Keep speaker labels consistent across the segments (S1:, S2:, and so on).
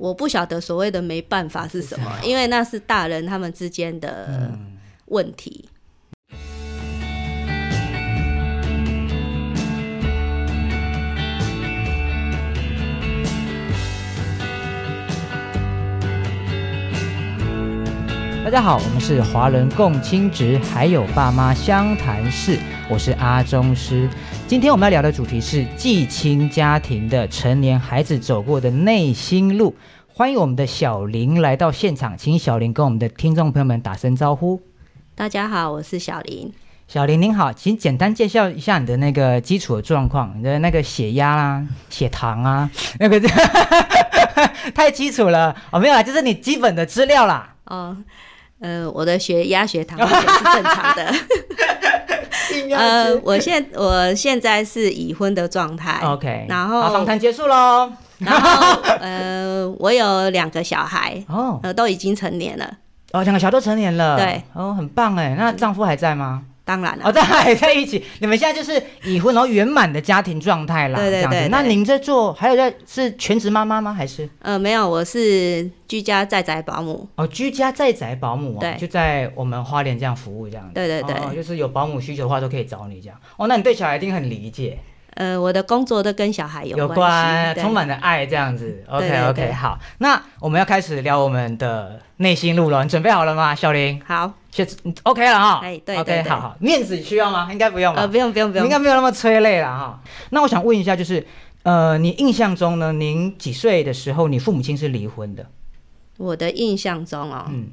S1: 我不晓得所谓的没办法是什么，因为那是大人他们之间的问题。
S2: 大家好，我们是华人共亲职，还有爸妈相谈室，我是阿中师。今天我们要聊的主题是寄亲家庭的成年孩子走过的内心路。欢迎我们的小林来到现场，请小林跟我们的听众朋友们打声招呼。
S1: 大家好，我是小林。
S2: 小林您好，请简单介绍一下你的那个基础的状况，你的那个血压啦、血糖啊，那个 太基础了哦，没有啦，就是你基本的资料啦。哦。
S1: 呃，我的血压、血糖 是正常的。呃，我现我现在是已婚的状态。
S2: OK，
S1: 然后
S2: 访谈结束喽。
S1: 然后呃，我有两个小孩，哦，呃，都已经成年了。
S2: 哦，两个小都成年了。
S1: 对，
S2: 哦，很棒哎。那丈夫还在吗？
S1: 当然了，
S2: 哦，在还在一起，你们现在就是已婚然后圆满的家庭状态啦。
S1: 对对对。
S2: 那您在做，还有在是全职妈妈吗？还是？
S1: 呃，没有，我是居家在宅保姆。
S2: 哦，居家在宅保姆
S1: 啊，
S2: 就在我们花莲这样服务这样。
S1: 对对对，
S2: 就是有保姆需求的话都可以找你这样。哦，那你对小孩一定很理解。
S1: 呃，我的工作都跟小孩
S2: 有
S1: 关，
S2: 充满了爱这样子。OK OK，好，那我们要开始聊我们的内心路了。你准备好了吗，小林？
S1: 好，
S2: 确 OK 了哈。
S1: 哎，对
S2: ，OK，好好，面子需要吗？应该不用吧？
S1: 呃，不用不用不用，
S2: 应该没有那么催泪了哈。那我想问一下，就是呃，你印象中呢，您几岁的时候，你父母亲是离婚的？
S1: 我的印象中哦，嗯，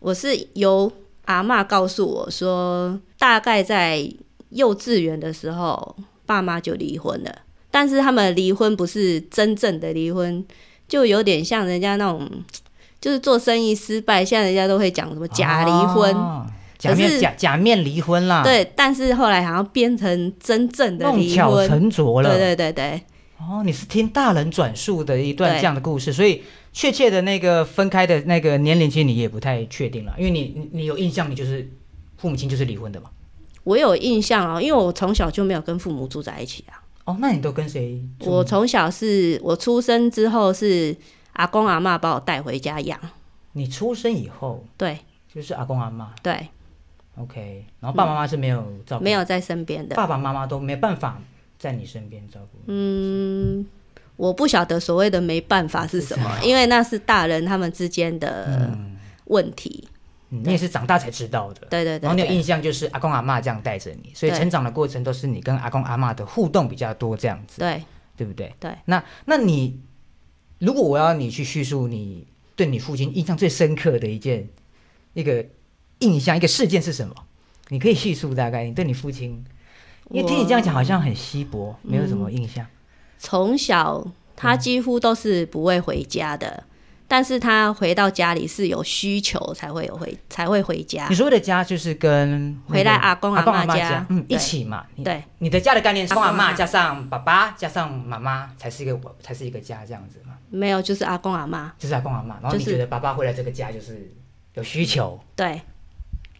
S1: 我是由阿妈告诉我说，大概在幼稚园的时候。爸妈就离婚了，但是他们离婚不是真正的离婚，就有点像人家那种，就是做生意失败，现在人家都会讲什么假离婚，
S2: 假面假假面离婚啦。
S1: 对，但是后来好像变成真正的离
S2: 婚，弄巧成拙了。
S1: 对对对对。
S2: 哦，你是听大人转述的一段这样的故事，所以确切的那个分开的那个年龄，其实你也不太确定了，因为你你有印象，你就是父母亲就是离婚的嘛。
S1: 我有印象哦，因为我从小就没有跟父母住在一起啊。
S2: 哦，那你都跟谁？
S1: 我从小是我出生之后是阿公阿妈把我带回家养。
S2: 你出生以后？
S1: 对，
S2: 就是阿公阿妈。
S1: 对。
S2: OK，然后爸爸妈妈是没有照顾，
S1: 没有在身边的。
S2: 爸爸妈妈都没办法在你身边照顾。
S1: 嗯，我不晓得所谓的没办法是什么，因为那是大人他们之间的问题。
S2: 你也是长大才知道的，
S1: 对对对。
S2: 然后你有印象就是阿公阿妈这样带着你，所以成长的过程都是你跟阿公阿妈的互动比较多这样子，
S1: 对
S2: 对不对？
S1: 对。
S2: 那那你如果我要你去叙述你对你父亲印象最深刻的一件一个印象一个事件是什么？你可以叙述大概你对你父亲，因为听你这样讲好像很稀薄，没有什么印象。
S1: 从小他几乎都是不会回家的。但是他回到家里是有需求才会有回才会回家。
S2: 你说的家就是跟
S1: 回来阿公阿妈
S2: 家，嗯，一起嘛。
S1: 对，
S2: 你的家的概念是阿公阿妈加上爸爸加上妈妈才是一个才是一个家这样子吗？
S1: 没有，就是阿公阿妈，
S2: 就是阿公阿妈。然后你觉得爸爸回来这个家就是有需求？
S1: 对。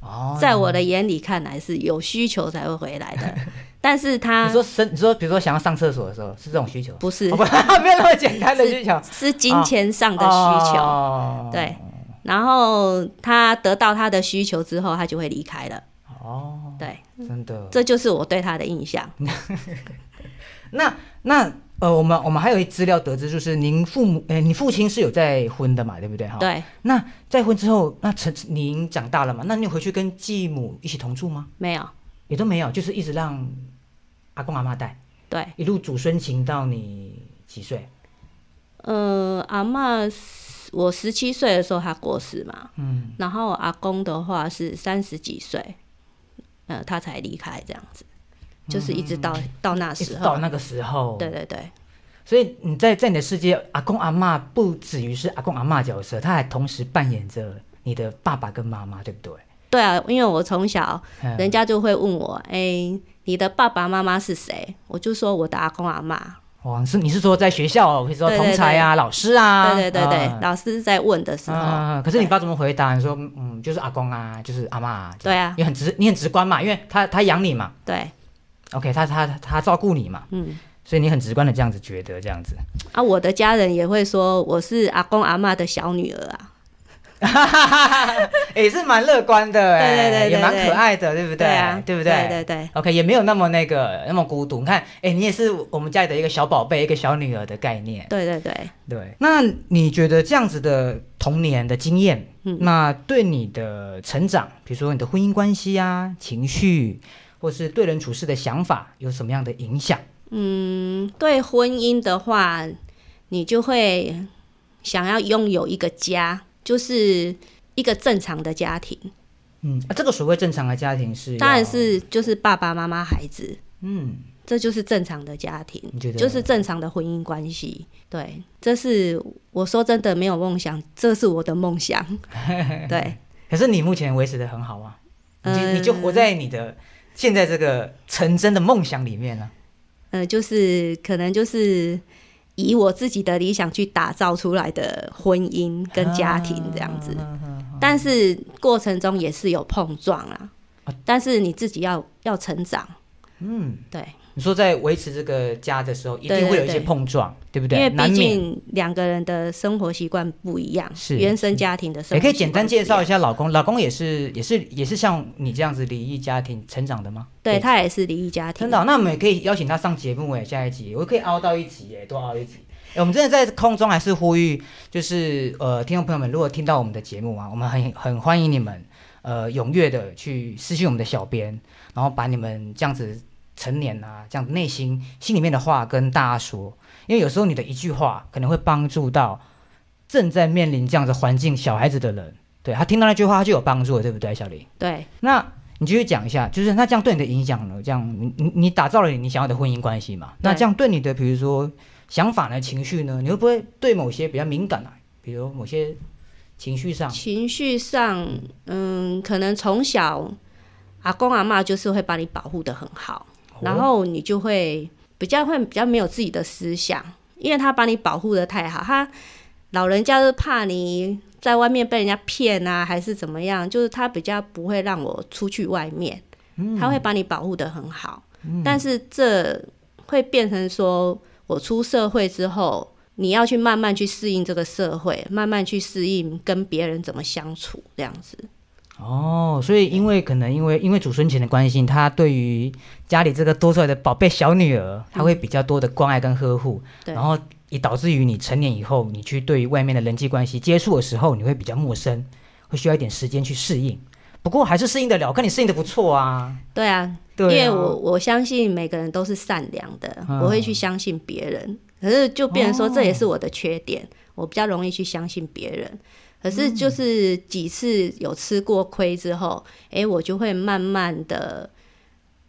S1: 哦，在我的眼里看来是有需求才会回来的。但是他
S2: 你说生你说比如说想要上厕所的时候是这种需求？
S1: 不是，
S2: 没有那么简单的需求，
S1: 是金钱上的需求。对，然后他得到他的需求之后，他就会离开了。哦，对，
S2: 真的，
S1: 这就是我对他的印象。
S2: 那那呃，我们我们还有一资料得知，就是您父母哎，你父亲是有再婚的嘛，对不对？哈，
S1: 对。
S2: 那再婚之后，那成您长大了嘛？那你回去跟继母一起同住吗？
S1: 没有，
S2: 也都没有，就是一直让。阿公阿妈带，
S1: 对，
S2: 一路祖孙情到你几岁？
S1: 呃，阿妈，我十七岁的时候他过世嘛，嗯，然后阿公的话是三十几岁，呃，他才离开这样子，就是一直到到那时候，
S2: 到那个时候，
S1: 对对对，
S2: 所以你在在你的世界，阿公阿妈不止于是阿公阿妈角色，他还同时扮演着你的爸爸跟妈妈，对不对？
S1: 对啊，因为我从小，人家就会问我，哎。你的爸爸妈妈是谁？我就说我的阿公阿妈。
S2: 哦，是你是说在学校，可以说同才啊、老师
S1: 啊？对对对对，老师在问的时候。
S2: 可是你爸怎么回答？你说嗯，就是阿公啊，就是阿妈。
S1: 对啊，
S2: 你很直，你很直观嘛，因为他他养你嘛。
S1: 对。
S2: OK，他他他照顾你嘛。嗯。所以你很直观的这样子觉得这样子
S1: 啊，我的家人也会说我是阿公阿妈的小女儿啊。
S2: 也是蛮乐观的，
S1: 对对对，
S2: 也蛮可爱的，对不对？
S1: 对啊，
S2: 对不对？
S1: 对对对。
S2: OK，也没有那么那个那么孤独。你看，哎，你也是我们家里的一个小宝贝，一个小女儿的概念。
S1: 对对对
S2: 对。那你觉得这样子的童年的经验，嗯那对你的成长，比如说你的婚姻关系啊、情绪，或是对人处事的想法，有什么样的影响？
S1: 嗯，对婚姻的话，你就会想要拥有一个家。就是一个正常的家庭，
S2: 嗯，啊这个所谓正常的家庭是，
S1: 当然是就是爸爸妈妈孩子，嗯，这就是正常的家庭，就是正常的婚姻关系，对，这是我说真的没有梦想，这是我的梦想，对。
S2: 可是你目前维持的很好啊，你你就活在你的现在这个成真的梦想里面呢，
S1: 呃，就是可能就是。以我自己的理想去打造出来的婚姻跟家庭这样子，但是过程中也是有碰撞啊，但是你自己要要成长，嗯，对。
S2: 你说在维持这个家的时候，一定会有一些碰撞，对不对？
S1: 因为毕竟两个人的生活习惯不一样，是原生家庭的。
S2: 也可以简单介绍一下老公，老公也是也是也是像你这样子离异家庭成长的吗？
S1: 对他也是离异家庭。
S2: 真的，那我们也可以邀请他上节目哎，下一集我可以熬到一集哎，多熬一集。哎，我们真的在空中还是呼吁，就是呃，听众朋友们，如果听到我们的节目啊，我们很很欢迎你们呃踊跃的去私信我们的小编，然后把你们这样子。成年啊，这样内心心里面的话跟大家说，因为有时候你的一句话可能会帮助到正在面临这样的环境小孩子的人，对他听到那句话他就有帮助了，对不对，小林？
S1: 对。
S2: 那你继续讲一下，就是那这样对你的影响呢？这样你你你打造了你想要的婚姻关系嘛？那这样对你的比如说想法呢、情绪呢，你会不会对某些比较敏感啊？比如某些情绪上？
S1: 情绪上，嗯，可能从小阿公阿妈就是会把你保护的很好。然后你就会比较会比较没有自己的思想，因为他把你保护的太好，他老人家是怕你在外面被人家骗啊，还是怎么样？就是他比较不会让我出去外面，他会把你保护的很好。但是这会变成说我出社会之后，你要去慢慢去适应这个社会，慢慢去适应跟别人怎么相处这样子。
S2: 哦，所以因为可能因为因为祖孙情的关系，他对于家里这个多出来的宝贝小女儿，他会比较多的关爱跟呵护，然后也导致于你成年以后，你去对于外面的人际关系接触的时候，你会比较陌生，会需要一点时间去适应。不过还是适应得了，看你适应的不错啊。
S1: 对啊，因为我我相信每个人都是善良的，我会去相信别人。可是就变成说，这也是我的缺点，我比较容易去相信别人。可是就是几次有吃过亏之后，哎，我就会慢慢的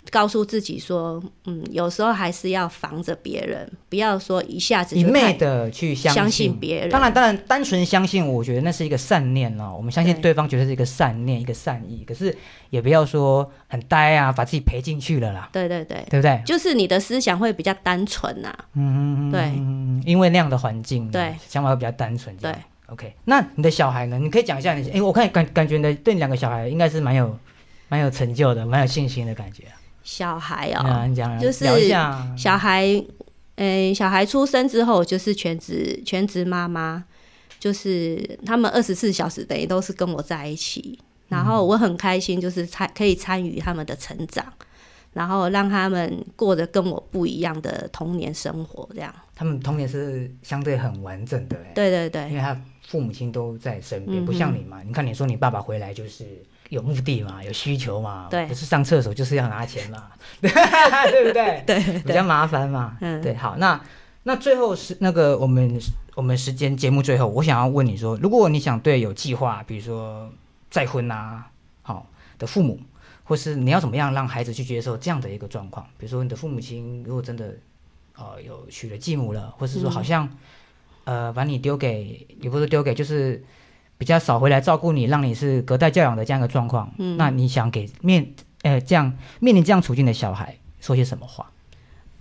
S1: 告诉自己说，嗯，有时候还是要防着别人，不要说一下子
S2: 一昧的去
S1: 相
S2: 信
S1: 别人。
S2: 当然，当然，单纯相信，我觉得那是一个善念哦。我们相信对方，觉得是一个善念，一个善意。可是也不要说很呆啊，把自己赔进去了啦。
S1: 对对对，
S2: 对不对？
S1: 就是你的思想会比较单纯呐。嗯嗯嗯。对，
S2: 因为那样的环境，
S1: 对，
S2: 想法会比较单纯。
S1: 对。
S2: OK，那你的小孩呢？你可以讲一下你，哎，我看感感觉的对你两个小孩应该是蛮有蛮有成就的，蛮有信心的感觉。
S1: 小孩哦，
S2: 你讲
S1: 就是小孩，嗯，小孩出生之后就是全职全职妈妈，就是他们二十四小时等于都是跟我在一起，然后我很开心，就是参可以参与他们的成长。然后让他们过得跟我不一样的童年生活，这样。
S2: 他们童年是相对很完整的，
S1: 对对对，
S2: 因为他父母亲都在身边，不像你嘛。你看，你说你爸爸回来就是有目的嘛，有需求嘛，
S1: 对，
S2: 不是上厕所就是要拿钱嘛，对不对？
S1: 对，
S2: 比较麻烦嘛。嗯，对。好，那那最后是那个我们我们时间节目最后，我想要问你说，如果你想对有计划，比如说再婚啊，好的父母。或是你要怎么样让孩子去接受这样的一个状况？比如说你的父母亲如果真的，呃，有娶了继母了，或是说好像，呃，把你丢给，也不是丢给，就是比较少回来照顾你，让你是隔代教养的这样一个状况。嗯，那你想给面，呃，这样面临这样处境的小孩说些什么话？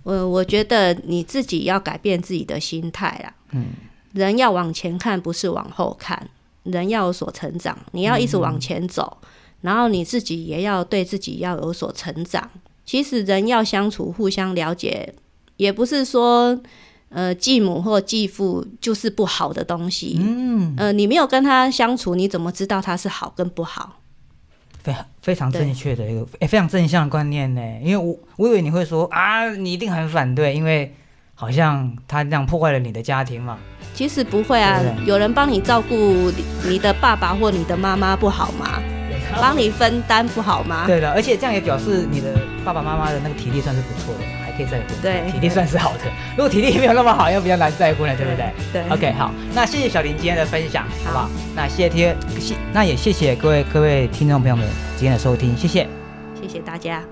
S1: 我我觉得你自己要改变自己的心态啦。嗯，人要往前看，不是往后看，人要有所成长，你要一直往前走。然后你自己也要对自己要有所成长。其实人要相处、互相了解，也不是说呃继母或继父就是不好的东西。嗯，呃，你没有跟他相处，你怎么知道他是好跟不好？
S2: 非非常正确的一个，哎，非常正向的观念呢。因为我我以为你会说啊，你一定很反对，因为好像他这样破坏了你的家庭嘛。
S1: 其实不会啊，有人帮你照顾你的爸爸或你的妈妈不好吗？帮你分担不好吗？
S2: 对的，而且这样也表示你的爸爸妈妈的那个体力算是不错的，还可以再婚。
S1: 对，
S2: 体力算是好的。如果体力没有那么好，又比较难再婚了，对不对？
S1: 对。
S2: OK，好，那谢谢小林今天的分享，好不好？那谢谢谢，那也谢谢各位各位听众朋友们今天的收听，谢谢，
S1: 谢谢大家。